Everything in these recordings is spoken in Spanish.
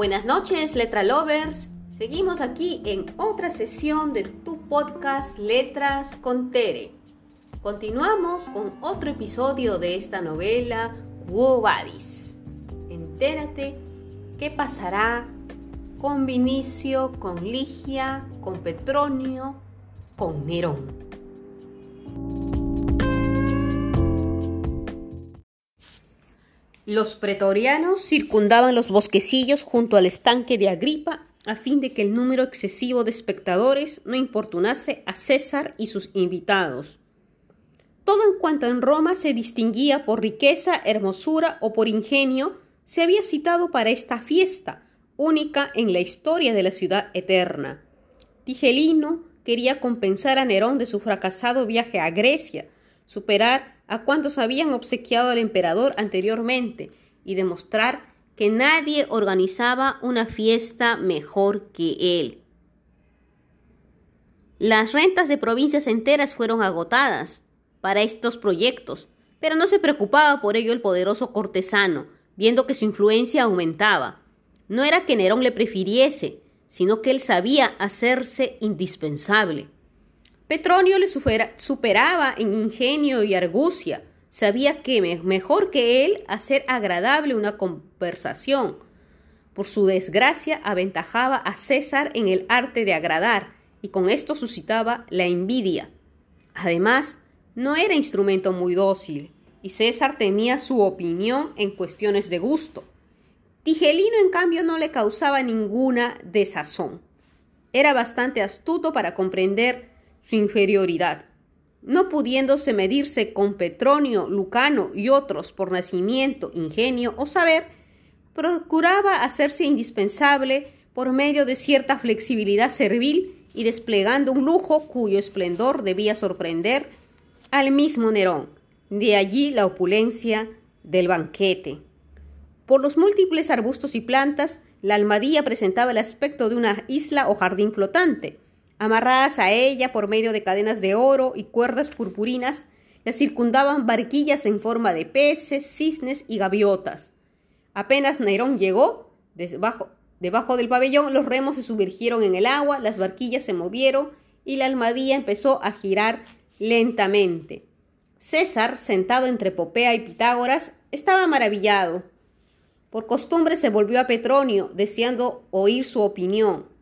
Buenas noches, letra lovers. Seguimos aquí en otra sesión de tu podcast Letras con Tere. Continuamos con otro episodio de esta novela Quo. Entérate qué pasará con Vinicio, con Ligia, con Petronio, con Nerón. Los pretorianos circundaban los bosquecillos junto al estanque de Agripa a fin de que el número excesivo de espectadores no importunase a César y sus invitados. Todo en cuanto en Roma se distinguía por riqueza, hermosura o por ingenio, se había citado para esta fiesta, única en la historia de la ciudad eterna. Tigelino quería compensar a Nerón de su fracasado viaje a Grecia, superar a cuantos habían obsequiado al emperador anteriormente y demostrar que nadie organizaba una fiesta mejor que él. Las rentas de provincias enteras fueron agotadas para estos proyectos, pero no se preocupaba por ello el poderoso cortesano, viendo que su influencia aumentaba. No era que Nerón le prefiriese, sino que él sabía hacerse indispensable. Petronio le superaba en ingenio y argucia. Sabía que mejor que él hacer agradable una conversación. Por su desgracia aventajaba a César en el arte de agradar y con esto suscitaba la envidia. Además, no era instrumento muy dócil y César temía su opinión en cuestiones de gusto. Tigelino, en cambio, no le causaba ninguna desazón. Era bastante astuto para comprender su inferioridad. No pudiéndose medirse con Petronio, Lucano y otros por nacimiento, ingenio o saber, procuraba hacerse indispensable por medio de cierta flexibilidad servil y desplegando un lujo cuyo esplendor debía sorprender al mismo Nerón. De allí la opulencia del banquete. Por los múltiples arbustos y plantas, la almadía presentaba el aspecto de una isla o jardín flotante. Amarradas a ella por medio de cadenas de oro y cuerdas purpurinas, la circundaban barquillas en forma de peces, cisnes y gaviotas. Apenas Nerón llegó, debajo, debajo del pabellón los remos se sumergieron en el agua, las barquillas se movieron y la almadía empezó a girar lentamente. César, sentado entre Popea y Pitágoras, estaba maravillado. Por costumbre se volvió a Petronio, deseando oír su opinión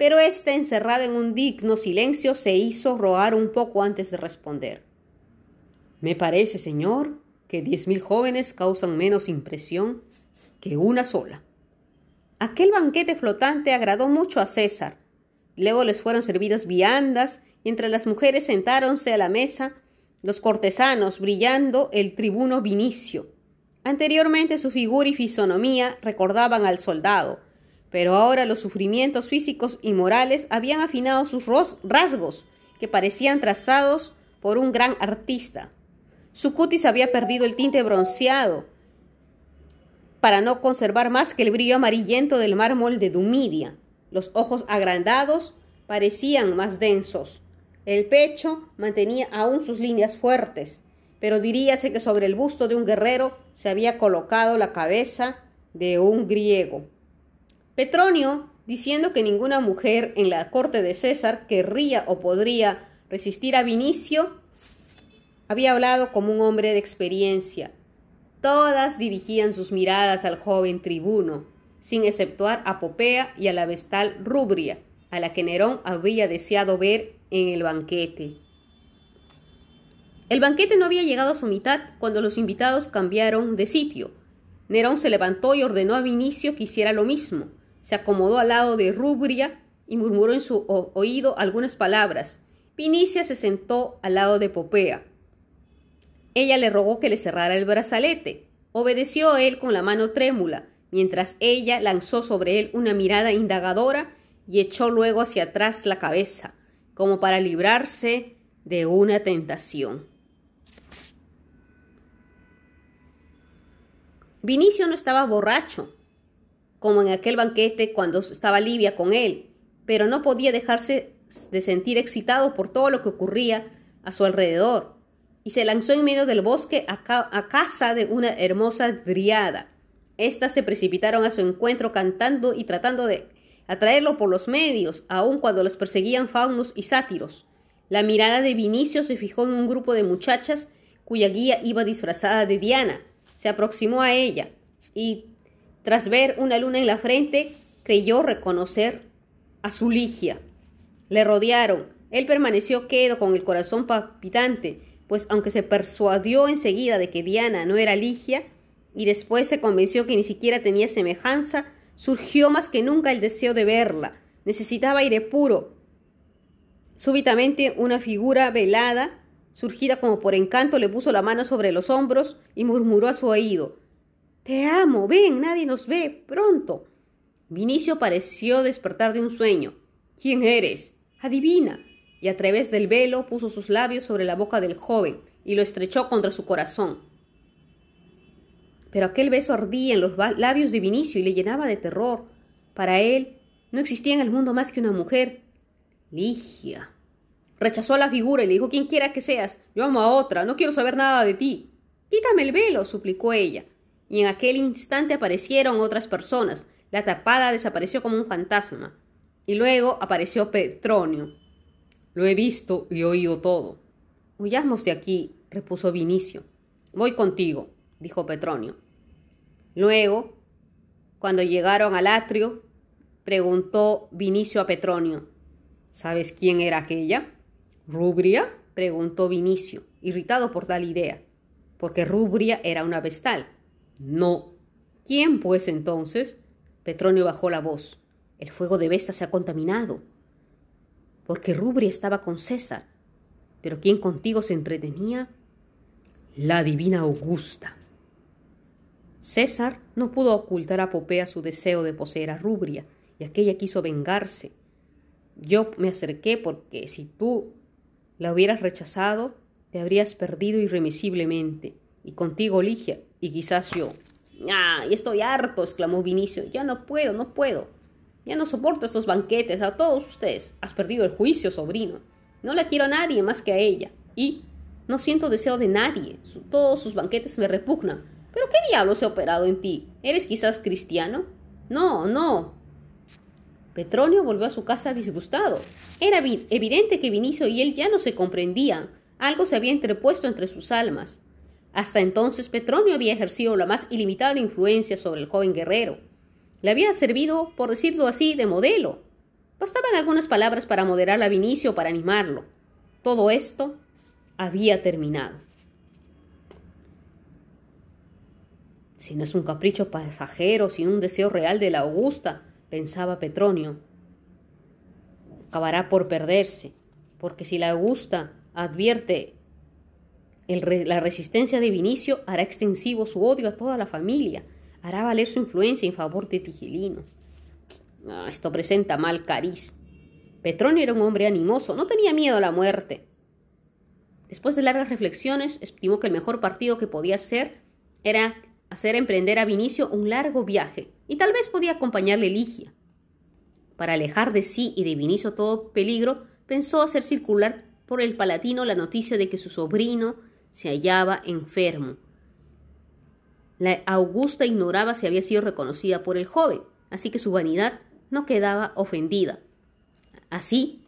pero éste, encerrado en un digno silencio, se hizo rogar un poco antes de responder. Me parece, señor, que diez mil jóvenes causan menos impresión que una sola. Aquel banquete flotante agradó mucho a César. Luego les fueron servidas viandas y entre las mujeres sentáronse a la mesa los cortesanos, brillando el tribuno Vinicio. Anteriormente su figura y fisonomía recordaban al soldado, pero ahora los sufrimientos físicos y morales habían afinado sus rasgos, que parecían trazados por un gran artista. Su cutis había perdido el tinte bronceado, para no conservar más que el brillo amarillento del mármol de Dumidia. Los ojos agrandados parecían más densos. El pecho mantenía aún sus líneas fuertes, pero diríase que sobre el busto de un guerrero se había colocado la cabeza de un griego. Petronio, diciendo que ninguna mujer en la corte de César querría o podría resistir a Vinicio, había hablado como un hombre de experiencia. Todas dirigían sus miradas al joven tribuno, sin exceptuar a Popea y a la vestal Rubria, a la que Nerón había deseado ver en el banquete. El banquete no había llegado a su mitad cuando los invitados cambiaron de sitio. Nerón se levantó y ordenó a Vinicio que hiciera lo mismo. Se acomodó al lado de Rubria y murmuró en su oído algunas palabras. Vinicia se sentó al lado de Popea. Ella le rogó que le cerrara el brazalete. Obedeció él con la mano trémula, mientras ella lanzó sobre él una mirada indagadora y echó luego hacia atrás la cabeza, como para librarse de una tentación. Vinicio no estaba borracho, como en aquel banquete cuando estaba Livia con él, pero no podía dejarse de sentir excitado por todo lo que ocurría a su alrededor, y se lanzó en medio del bosque a, casa de una hermosa driada. Estas se precipitaron a su encuentro cantando y tratando de atraerlo por los medios, aun cuando los perseguían faunos y sátiros. La mirada de Vinicio se fijó en un grupo de muchachas cuya guía iba disfrazada de Diana. Se aproximó a ella y, tras ver una luna en la frente, creyó reconocer a su Ligia. Le rodearon. Él permaneció quedo con el corazón palpitante, pues aunque se persuadió enseguida de que Diana no era Ligia, y después se convenció que ni siquiera tenía semejanza, surgió más que nunca el deseo de verla. Necesitaba aire puro. Súbitamente una figura velada, surgida como por encanto, le puso la mano sobre los hombros y murmuró a su oído Te amo, ven, nadie nos ve, pronto. Vinicio pareció despertar de un sueño. ¿Quién eres? Adivina. Y a través del velo puso sus labios sobre la boca del joven y lo estrechó contra su corazón. Pero aquel beso ardía en los labios de Vinicio y le llenaba de terror. Para él no existía en el mundo más que una mujer. Ligia. Rechazó la figura y le dijo quien quiera que seas, yo amo a otra, no quiero saber nada de ti. Quítame el velo, suplicó ella. Y en aquel instante aparecieron otras personas. La tapada desapareció como un fantasma. Y luego apareció Petronio. Lo he visto y oído todo. Huyamos de aquí, repuso Vinicio. Voy contigo dijo Petronio. Luego, cuando llegaron al atrio, preguntó Vinicio a Petronio. ¿Sabes quién era aquella? ¿Rubria? preguntó Vinicio, irritado por tal idea, porque Rubria era una vestal. No. ¿Quién, pues, entonces? Petronio bajó la voz. El fuego de Vesta se ha contaminado. Porque Rubria estaba con César. Pero ¿quién contigo se entretenía? La divina Augusta. César no pudo ocultar a Popea su deseo de poseer a Rubria, y aquella quiso vengarse. Yo me acerqué porque si tú la hubieras rechazado, te habrías perdido irremisiblemente, y contigo Ligia, y quizás yo. ¡Ah! Y estoy harto, exclamó Vinicio. Ya no puedo, no puedo. Ya no soporto estos banquetes a todos ustedes. Has perdido el juicio, sobrino. No la quiero a nadie más que a ella. Y no siento deseo de nadie. Todos sus banquetes me repugnan. ¿Pero qué diablo se ha operado en ti? ¿Eres quizás cristiano? No, no. Petronio volvió a su casa disgustado. Era evidente que Vinicio y él ya no se comprendían. Algo se había entrepuesto entre sus almas. Hasta entonces Petronio había ejercido la más ilimitada influencia sobre el joven guerrero. Le había servido, por decirlo así, de modelo. Bastaban algunas palabras para moderar a Vinicio para animarlo. Todo esto había terminado. Si no es un capricho pasajero, sino un deseo real de la Augusta, pensaba Petronio. Acabará por perderse, porque si la Augusta advierte la resistencia de Vinicio, hará extensivo su odio a toda la familia, hará valer su influencia en favor de Tigilino. Esto presenta mal cariz. Petronio era un hombre animoso, no tenía miedo a la muerte. Después de largas reflexiones, estimó que el mejor partido que podía ser era hacer emprender a Vinicio un largo viaje, y tal vez podía acompañarle Ligia. Para alejar de sí y de Vinicio todo peligro, pensó hacer circular por el palatino la noticia de que su sobrino se hallaba enfermo. La Augusta ignoraba si había sido reconocida por el joven, así que su vanidad no quedaba ofendida. Así,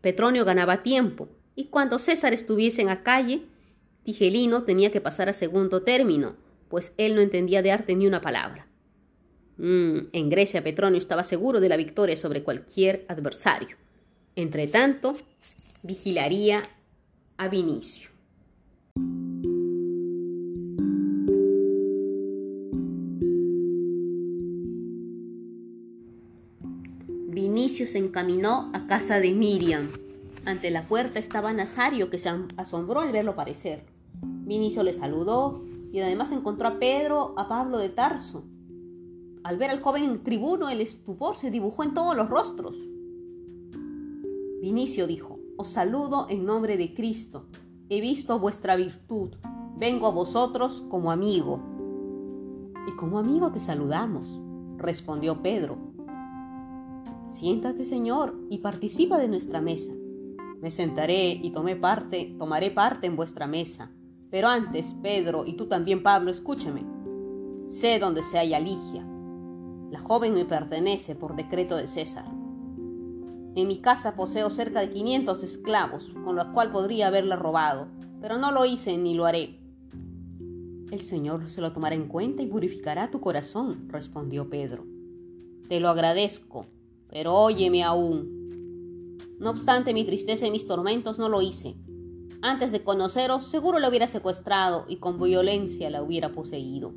Petronio ganaba tiempo, y cuando César estuviese en la calle, Tigelino tenía que pasar a segundo término, pues él no entendía de arte ni una palabra. Mm, en Grecia Petronio estaba seguro de la victoria sobre cualquier adversario. Entretanto, vigilaría a Vinicio. Vinicio se encaminó a casa de Miriam. Ante la puerta estaba Nazario, que se asombró al verlo aparecer. Vinicio le saludó, y además encontró a Pedro, a Pablo de Tarso. Al ver al joven tribuno, el estupor se dibujó en todos los rostros. Vinicio dijo, Os saludo en nombre de Cristo. He visto vuestra virtud. Vengo a vosotros como amigo. Y como amigo te saludamos, respondió Pedro. Siéntate, Señor, y participa de nuestra mesa. Me sentaré y tomé parte, tomaré parte en vuestra mesa pero antes, Pedro y tú también, Pablo, escúchame. Sé dónde se halla Ligia. La joven me pertenece por decreto de César. En mi casa poseo cerca de 500 esclavos, con los cuales podría haberla robado, pero no lo hice ni lo haré. El Señor se lo tomará en cuenta y purificará tu corazón, respondió Pedro. Te lo agradezco, pero óyeme aún. No obstante mi tristeza y mis tormentos no lo hice. Antes de conoceros, seguro la hubiera secuestrado y con violencia la hubiera poseído.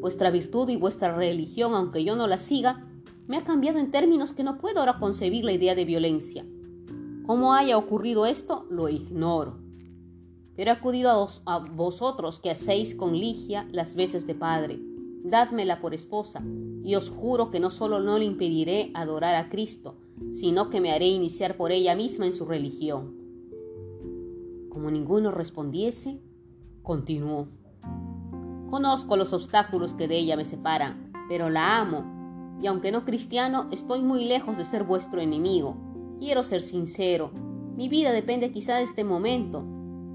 Vuestra virtud y vuestra religión, aunque yo no la siga, me ha cambiado en términos que no puedo ahora concebir la idea de violencia. ¿Cómo haya ocurrido esto? Lo ignoro. Pero he acudido a, a vosotros que hacéis con Ligia las veces de padre. Dádmela por esposa, y os juro que no solo no le impediré adorar a Cristo, sino que me haré iniciar por ella misma en su religión. Como ninguno respondiese, continuó. Conozco los obstáculos que de ella me separan, pero la amo, y aunque no cristiano, estoy muy lejos de ser vuestro enemigo. Quiero ser sincero. Mi vida depende quizá de este momento,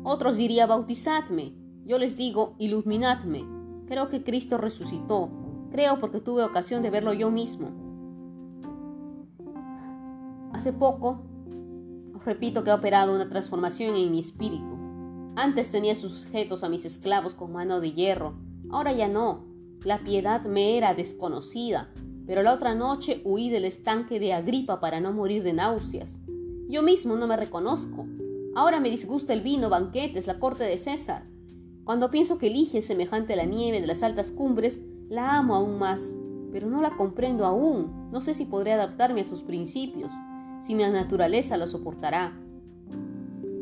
otros dirían bautizadme. Yo les digo iluminadme. Creo que Cristo resucitó. Creo porque tuve ocasión de verlo yo mismo. Hace poco, os repito que he operado una transformación en mi espíritu. Antes tenía sujetos a mis esclavos con mano de hierro. Ahora ya no. La piedad me era desconocida. Pero la otra noche huí del estanque de Agripa para no morir de náuseas. Yo mismo no me reconozco. Ahora me disgusta el vino, banquetes, la corte de César. Cuando pienso que elige semejante a la nieve de las altas cumbres, la amo aún más, pero no la comprendo aún. No sé si podré adaptarme a sus principios, si mi naturaleza lo soportará.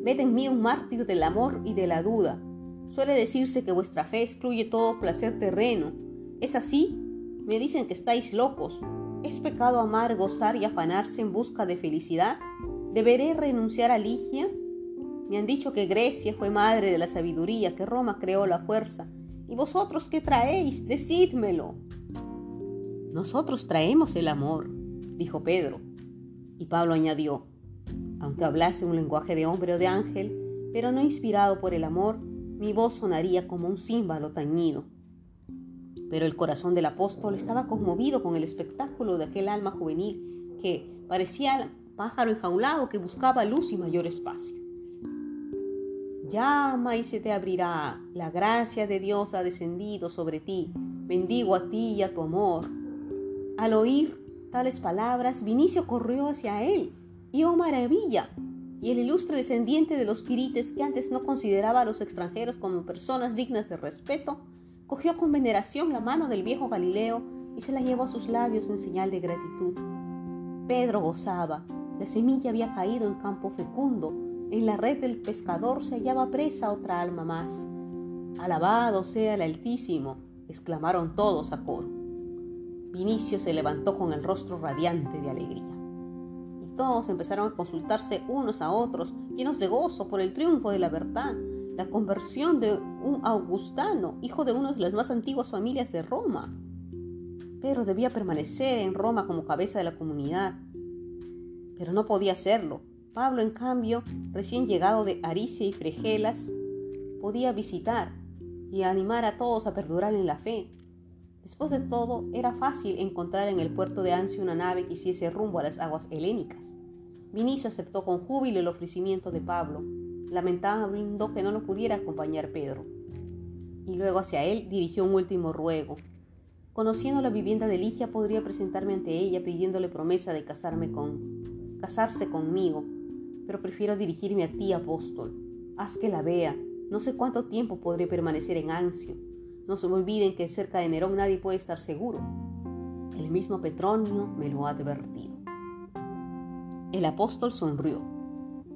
Ved en mí un mártir del amor y de la duda. Suele decirse que vuestra fe excluye todo placer terreno. ¿Es así? Me dicen que estáis locos. ¿Es pecado amar, gozar y afanarse en busca de felicidad? ¿Deberé renunciar a Ligia? Me han dicho que Grecia fue madre de la sabiduría, que Roma creó la fuerza. ¿Y vosotros qué traéis? Decídmelo. Nosotros traemos el amor, dijo Pedro. Y Pablo añadió, aunque hablase un lenguaje de hombre o de ángel, pero no inspirado por el amor, mi voz sonaría como un címbalo tañido. Pero el corazón del apóstol estaba conmovido con el espectáculo de aquel alma juvenil que parecía pájaro enjaulado que buscaba luz y mayor espacio. Llama y se te abrirá. La gracia de Dios ha descendido sobre ti. Bendigo a ti y a tu amor. Al oír tales palabras, Vinicio corrió hacia él. Y oh maravilla, y el ilustre descendiente de los quirites, que antes no consideraba a los extranjeros como personas dignas de respeto, cogió con veneración la mano del viejo Galileo y se la llevó a sus labios en señal de gratitud. Pedro gozaba, la semilla había caído en campo fecundo, en la red del pescador se hallaba presa otra alma más. Alabado sea el Altísimo, exclamaron todos a coro. Vinicio se levantó con el rostro radiante de alegría. Y todos empezaron a consultarse unos a otros, llenos de gozo por el triunfo de la verdad, la conversión de un augustano, hijo de una de las más antiguas familias de Roma. Pedro debía permanecer en Roma como cabeza de la comunidad, pero no podía hacerlo, Pablo, en cambio, recién llegado de Aricia y Fregelas, podía visitar y animar a todos a perdurar en la fe. Después de todo, era fácil encontrar en el puerto de Ancio una nave que hiciese rumbo a las aguas helénicas. Vinicio aceptó con júbilo el ofrecimiento de Pablo, lamentando que no lo pudiera acompañar Pedro. Y luego hacia él dirigió un último ruego. Conociendo la vivienda de Ligia, podría presentarme ante ella pidiéndole promesa de casarme con, casarse conmigo pero prefiero dirigirme a ti, apóstol. Haz que la vea. No sé cuánto tiempo podré permanecer en Ancio. No se me olviden que cerca de Nerón nadie puede estar seguro. El mismo Petronio me lo ha advertido. El apóstol sonrió.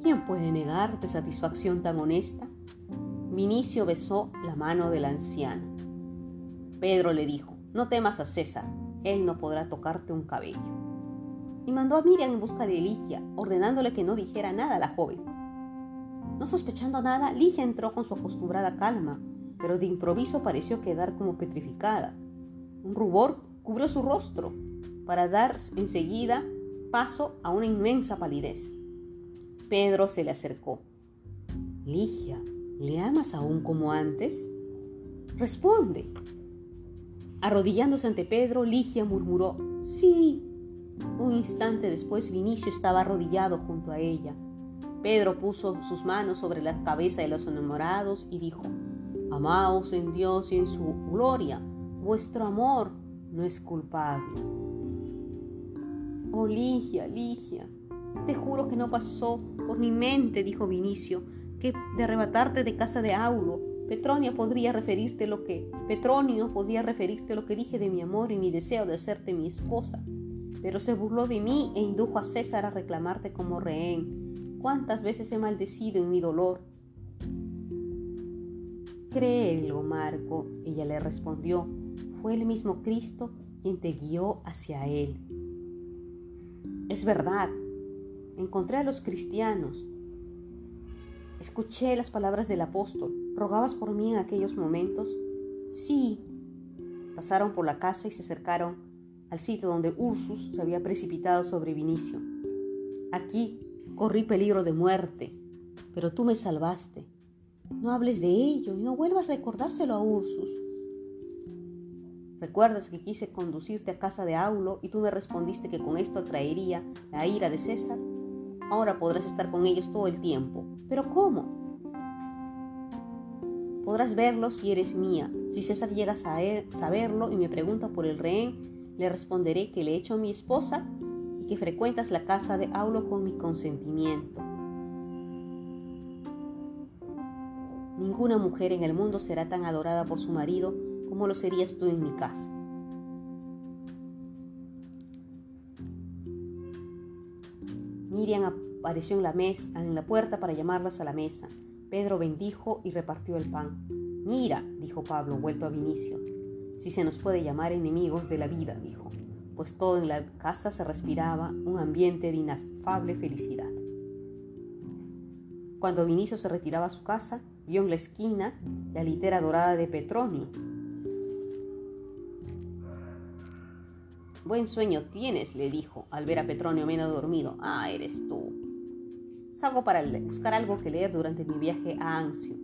¿Quién puede negarte satisfacción tan honesta? Vinicio besó la mano del anciano. Pedro le dijo, no temas a César, él no podrá tocarte un cabello y mandó a Miriam en busca de Ligia, ordenándole que no dijera nada a la joven. No sospechando nada, Ligia entró con su acostumbrada calma, pero de improviso pareció quedar como petrificada. Un rubor cubrió su rostro para dar enseguida paso a una inmensa palidez. Pedro se le acercó. Ligia, ¿le amas aún como antes? Responde. Arrodillándose ante Pedro, Ligia murmuró, Sí. Un instante después Vinicio estaba arrodillado junto a ella. Pedro puso sus manos sobre la cabeza de los enamorados y dijo, Amaos en Dios y en su gloria, vuestro amor no es culpable. Oh, Ligia, Ligia, te juro que no pasó por mi mente, dijo Vinicio, que de arrebatarte de casa de Aulo, Petronia podría referirte lo que Petronio podía referirte lo que dije de mi amor y mi deseo de hacerte mi esposa. Pero se burló de mí e indujo a César a reclamarte como rehén. ¿Cuántas veces he maldecido en mi dolor? Créelo, Marco, ella le respondió. Fue el mismo Cristo quien te guió hacia Él. Es verdad, encontré a los cristianos. Escuché las palabras del apóstol. ¿Rogabas por mí en aquellos momentos? Sí. Pasaron por la casa y se acercaron al sitio donde Ursus se había precipitado sobre Vinicio. Aquí corrí peligro de muerte, pero tú me salvaste. No hables de ello y no vuelvas a recordárselo a Ursus. ¿Recuerdas que quise conducirte a casa de Aulo y tú me respondiste que con esto atraería la ira de César? Ahora podrás estar con ellos todo el tiempo. ¿Pero cómo? Podrás verlos si eres mía. Si César llega a saberlo y me pregunta por el rehén, le responderé que le he hecho mi esposa y que frecuentas la casa de Aulo con mi consentimiento. Ninguna mujer en el mundo será tan adorada por su marido como lo serías tú en mi casa. Miriam apareció en la, mesa, en la puerta para llamarlas a la mesa. Pedro bendijo y repartió el pan. Mira, dijo Pablo, vuelto a Vinicio, si se nos puede llamar enemigos de la vida, dijo, pues todo en la casa se respiraba un ambiente de inafable felicidad. Cuando Vinicio se retiraba a su casa, vio en la esquina la litera dorada de Petronio. Buen sueño tienes, le dijo, al ver a Petronio menos dormido. Ah, eres tú. Salgo para buscar algo que leer durante mi viaje a Anzio.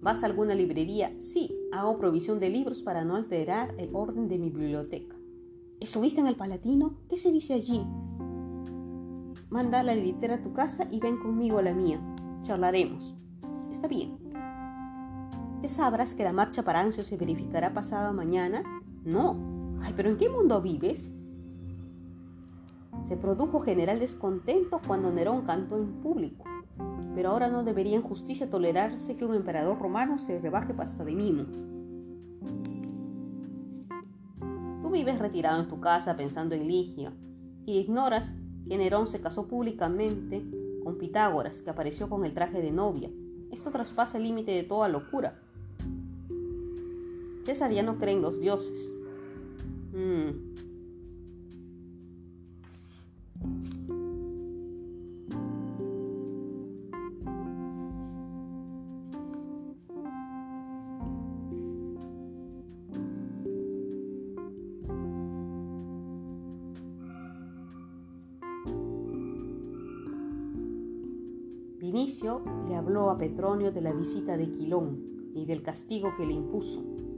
¿Vas a alguna librería? Sí, hago provisión de libros para no alterar el orden de mi biblioteca. ¿Estuviste en el Palatino? ¿Qué se dice allí? Manda la litera a tu casa y ven conmigo a la mía. Charlaremos. Está bien. ¿Te sabrás que la marcha para Anzio se verificará pasado mañana? No. Ay, pero ¿en qué mundo vives? Se produjo general descontento cuando Nerón cantó en público, pero ahora no debería en justicia tolerarse que un emperador romano se rebaje pasta de mimo. Tú vives retirado en tu casa pensando en Ligia y ignoras que Nerón se casó públicamente con Pitágoras, que apareció con el traje de novia. Esto traspasa el límite de toda locura. César ya no cree en los dioses. Hmm. Vinicio le habló a Petronio de la visita de Quilón y del castigo que le impuso.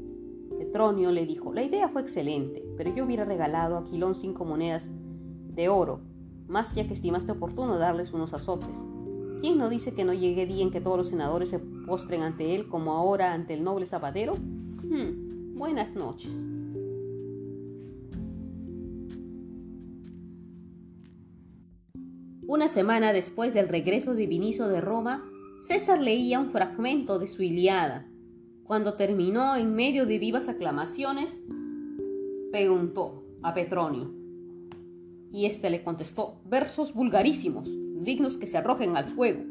Petronio le dijo, la idea fue excelente, pero yo hubiera regalado a Quilón cinco monedas de oro, más ya que estimaste oportuno darles unos azotes. ¿Quién no dice que no llegue día en que todos los senadores se postren ante él como ahora ante el noble zapatero? Hmm, buenas noches. Una semana después del regreso de Vinicio de Roma, César leía un fragmento de su Iliada. Cuando terminó en medio de vivas aclamaciones, preguntó a Petronio, y éste le contestó versos vulgarísimos, dignos que se arrojen al fuego.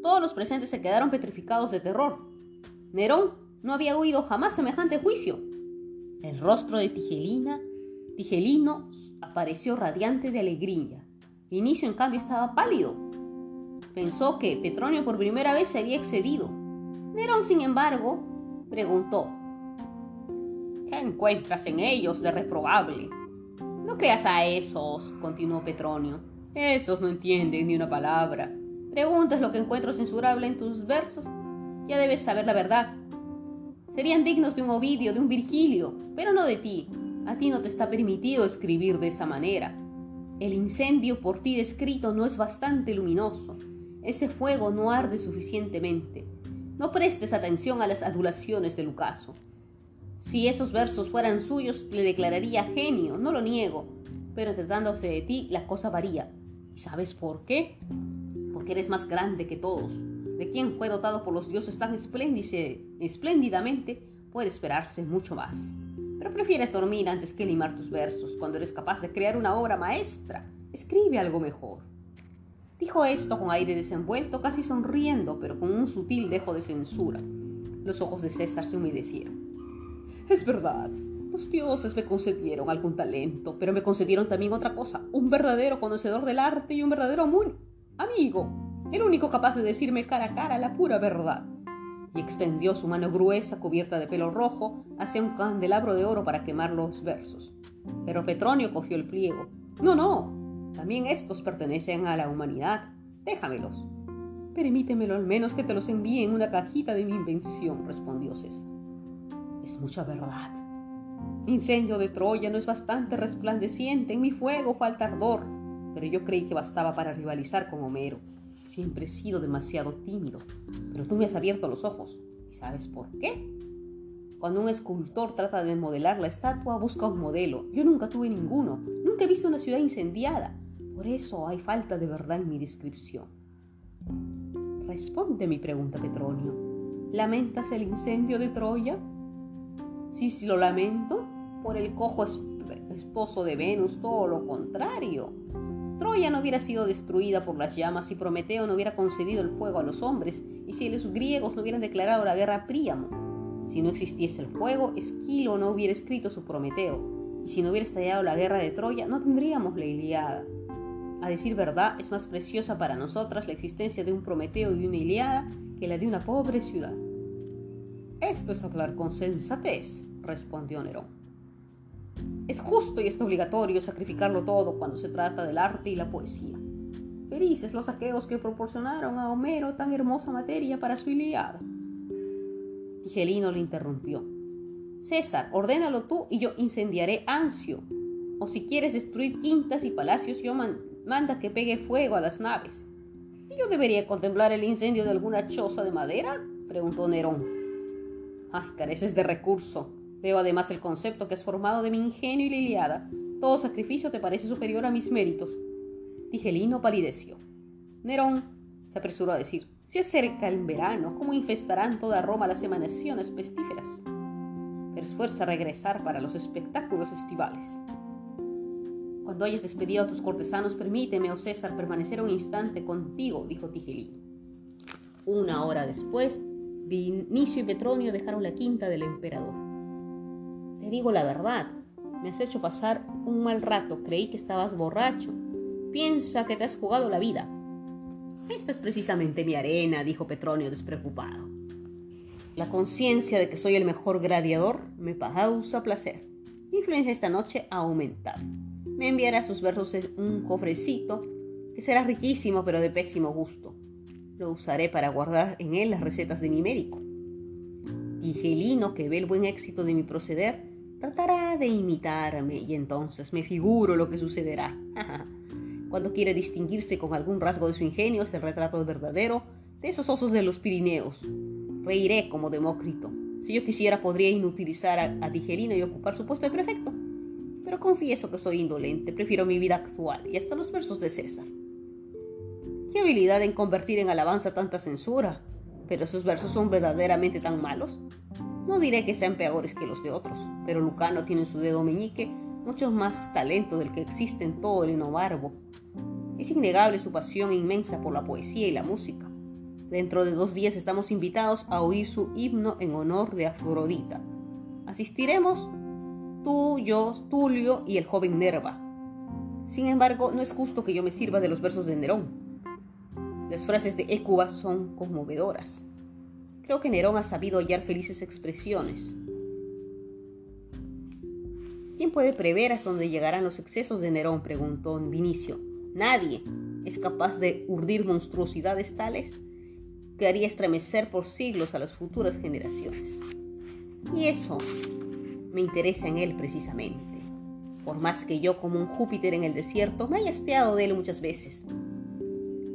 Todos los presentes se quedaron petrificados de terror. Nerón no había oído jamás semejante juicio. El rostro de Tigelina, Tigelino apareció radiante de alegría. Inicio, en cambio, estaba pálido. Pensó que Petronio por primera vez se había excedido. Nerón, sin embargo, preguntó, ¿Qué encuentras en ellos de reprobable? No creas a esos, continuó Petronio. Esos no entienden ni una palabra. Preguntas lo que encuentro censurable en tus versos. Ya debes saber la verdad. Serían dignos de un Ovidio, de un Virgilio, pero no de ti. A ti no te está permitido escribir de esa manera. El incendio por ti descrito no es bastante luminoso. Ese fuego no arde suficientemente. No prestes atención a las adulaciones de Lucaso. Si esos versos fueran suyos, le declararía genio, no lo niego, pero tratándose de ti, la cosa varía. ¿Y sabes por qué? Porque eres más grande que todos. De quien fue dotado por los dioses tan espléndidamente, puede esperarse mucho más. Pero prefieres dormir antes que limar tus versos cuando eres capaz de crear una obra maestra. Escribe algo mejor. Dijo esto con aire desenvuelto, casi sonriendo, pero con un sutil dejo de censura. Los ojos de César se humedecieron. Es verdad, los dioses me concedieron algún talento, pero me concedieron también otra cosa, un verdadero conocedor del arte y un verdadero amigo, el único capaz de decirme cara a cara la pura verdad. Y extendió su mano gruesa, cubierta de pelo rojo, hacia un candelabro de oro para quemar los versos. Pero Petronio cogió el pliego. No, no, también estos pertenecen a la humanidad. Déjamelos. Permítemelo al menos que te los envíe en una cajita de mi invención, respondió César. Es mucha verdad. Mi incendio de Troya no es bastante resplandeciente, en mi fuego falta ardor, pero yo creí que bastaba para rivalizar con Homero. Siempre he sido demasiado tímido, pero tú me has abierto los ojos. ¿Y sabes por qué? Cuando un escultor trata de modelar la estatua, busca un modelo. Yo nunca tuve ninguno. Nunca he visto una ciudad incendiada. Por eso hay falta de verdad en mi descripción. Responde mi pregunta, Petronio. ¿Lamentas el incendio de Troya? Sí lo lamento. Por el cojo esposo de Venus, todo lo contrario. Troya no hubiera sido destruida por las llamas si Prometeo no hubiera concedido el fuego a los hombres y si los griegos no hubieran declarado la guerra a Príamo. Si no existiese el fuego, Esquilo no hubiera escrito su Prometeo, y si no hubiera estallado la guerra de Troya, no tendríamos la Iliada. A decir verdad, es más preciosa para nosotras la existencia de un Prometeo y una Iliada que la de una pobre ciudad. Esto es hablar con sensatez, respondió Nerón. Es justo y es obligatorio sacrificarlo todo cuando se trata del arte y la poesía. Felices los saqueos que proporcionaron a Homero tan hermosa materia para su Iliada. Tigelino le interrumpió. César, ordénalo tú y yo incendiaré Ancio. O si quieres destruir quintas y palacios, yo manda que pegue fuego a las naves. ¿Y yo debería contemplar el incendio de alguna choza de madera? preguntó Nerón. Ay, careces de recurso. Veo además el concepto que has formado de mi ingenio y liliada. Todo sacrificio te parece superior a mis méritos. Tigelino palideció. Nerón se apresuró a decir, se acerca el verano, ¿cómo infestarán toda Roma las emanaciones pestíferas? Pero regresar para los espectáculos estivales. Cuando hayas despedido a tus cortesanos, permíteme, oh César, permanecer un instante contigo, dijo Tigelino. Una hora después, Vinicio y Petronio dejaron la quinta del emperador. Te digo la verdad, me has hecho pasar un mal rato, creí que estabas borracho. Piensa que te has jugado la vida. Esta es precisamente mi arena, dijo Petronio despreocupado. La conciencia de que soy el mejor gladiador me causa placer. Mi influencia esta noche ha aumentado me enviará sus versos un cofrecito que será riquísimo pero de pésimo gusto. Lo usaré para guardar en él las recetas de mi médico. Tigelino, que ve el buen éxito de mi proceder, tratará de imitarme y entonces me figuro lo que sucederá. Cuando quiere distinguirse con algún rasgo de su ingenio es el retrato verdadero de esos osos de los Pirineos. Reiré como Demócrito. Si yo quisiera podría inutilizar a, a Tigelino y ocupar su puesto de prefecto pero confieso que soy indolente, prefiero mi vida actual y hasta los versos de César. Qué habilidad en convertir en alabanza tanta censura, pero esos versos son verdaderamente tan malos. No diré que sean peores que los de otros, pero Lucano tiene en su dedo meñique mucho más talento del que existe en todo el novarbo. Es innegable su pasión inmensa por la poesía y la música. Dentro de dos días estamos invitados a oír su himno en honor de Afrodita. Asistiremos tú, yo, Tulio y el joven Nerva. Sin embargo, no es justo que yo me sirva de los versos de Nerón. Las frases de Écuba son conmovedoras. Creo que Nerón ha sabido hallar felices expresiones. ¿Quién puede prever hasta dónde llegarán los excesos de Nerón? preguntó Vinicio. Nadie es capaz de urdir monstruosidades tales que haría estremecer por siglos a las futuras generaciones. Y eso me interesa en él precisamente. Por más que yo, como un Júpiter en el desierto, me haya esteado de él muchas veces.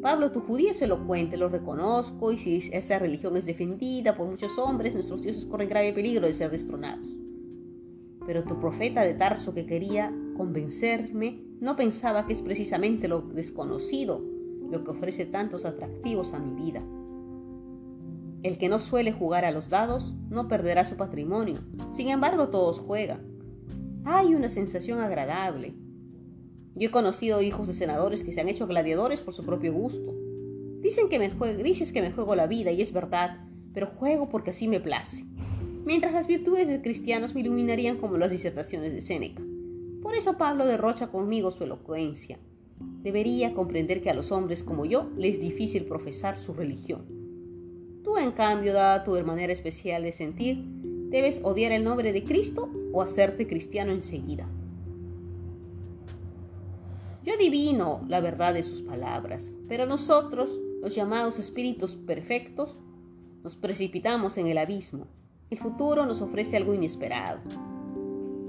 Pablo, tu judío es elocuente, lo reconozco, y si esa religión es defendida por muchos hombres, nuestros dioses corren grave peligro de ser destronados. Pero tu profeta de Tarso que quería convencerme no pensaba que es precisamente lo desconocido lo que ofrece tantos atractivos a mi vida. El que no suele jugar a los dados no perderá su patrimonio. Sin embargo, todos juegan. Hay una sensación agradable. Yo he conocido hijos de senadores que se han hecho gladiadores por su propio gusto. Dicen que me dices que me juego la vida y es verdad, pero juego porque así me place. Mientras las virtudes de cristianos me iluminarían como las disertaciones de Séneca. Por eso Pablo derrocha conmigo su elocuencia. Debería comprender que a los hombres como yo les es difícil profesar su religión Tú, en cambio, dada tu manera especial de sentir, debes odiar el nombre de Cristo o hacerte cristiano enseguida. Yo adivino la verdad de sus palabras, pero nosotros, los llamados espíritus perfectos, nos precipitamos en el abismo. El futuro nos ofrece algo inesperado.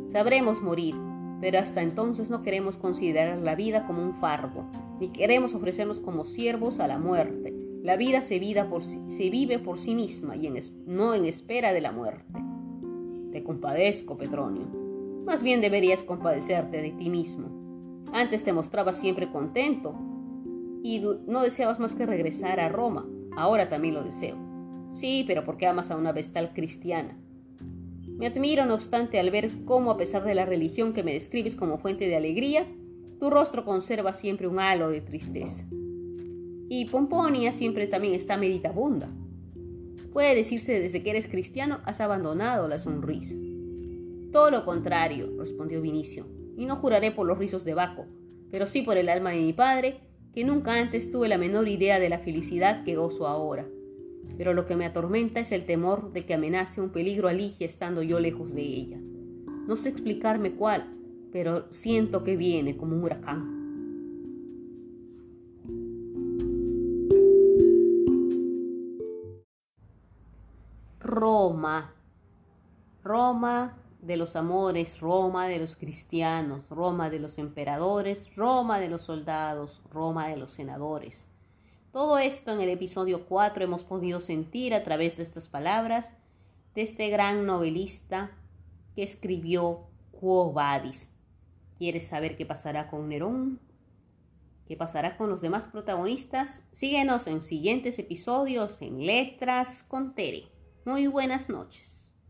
Sabremos morir, pero hasta entonces no queremos considerar la vida como un fardo, ni queremos ofrecernos como siervos a la muerte, la vida se, vive por sí misma y no en espera de la muerte. Te compadezco, Petronio. Más bien deberías compadecerte de ti mismo. Antes te mostrabas siempre contento y no deseabas más que regresar a Roma. Ahora también lo deseo. Sí, pero porque amas a una vestal cristiana. Me admiro, no obstante, al ver cómo, a pesar de la religión que me describes como fuente de alegría, tu rostro conserva siempre un halo de tristeza. Y Pomponia siempre también está meditabunda. Puede decirse desde que eres cristiano has abandonado la sonrisa. Todo lo contrario, respondió Vinicio, y no juraré por los rizos de Baco, pero sí por el alma de mi padre, que nunca antes tuve la menor idea de la felicidad que gozo ahora. Pero lo que me atormenta es el temor de que amenace un peligro a Ligia estando yo lejos de ella. No sé explicarme cuál, pero siento que viene como un huracán. Roma. Roma de los amores, Roma de los cristianos, Roma de los emperadores, Roma de los soldados, Roma de los senadores. Todo esto en el episodio 4 hemos podido sentir a través de estas palabras de este gran novelista que escribió Quo Vadis. ¿Quieres saber qué pasará con Nerón? ¿Qué pasará con los demás protagonistas? Síguenos en siguientes episodios en Letras con Tere. Muy buenas noches.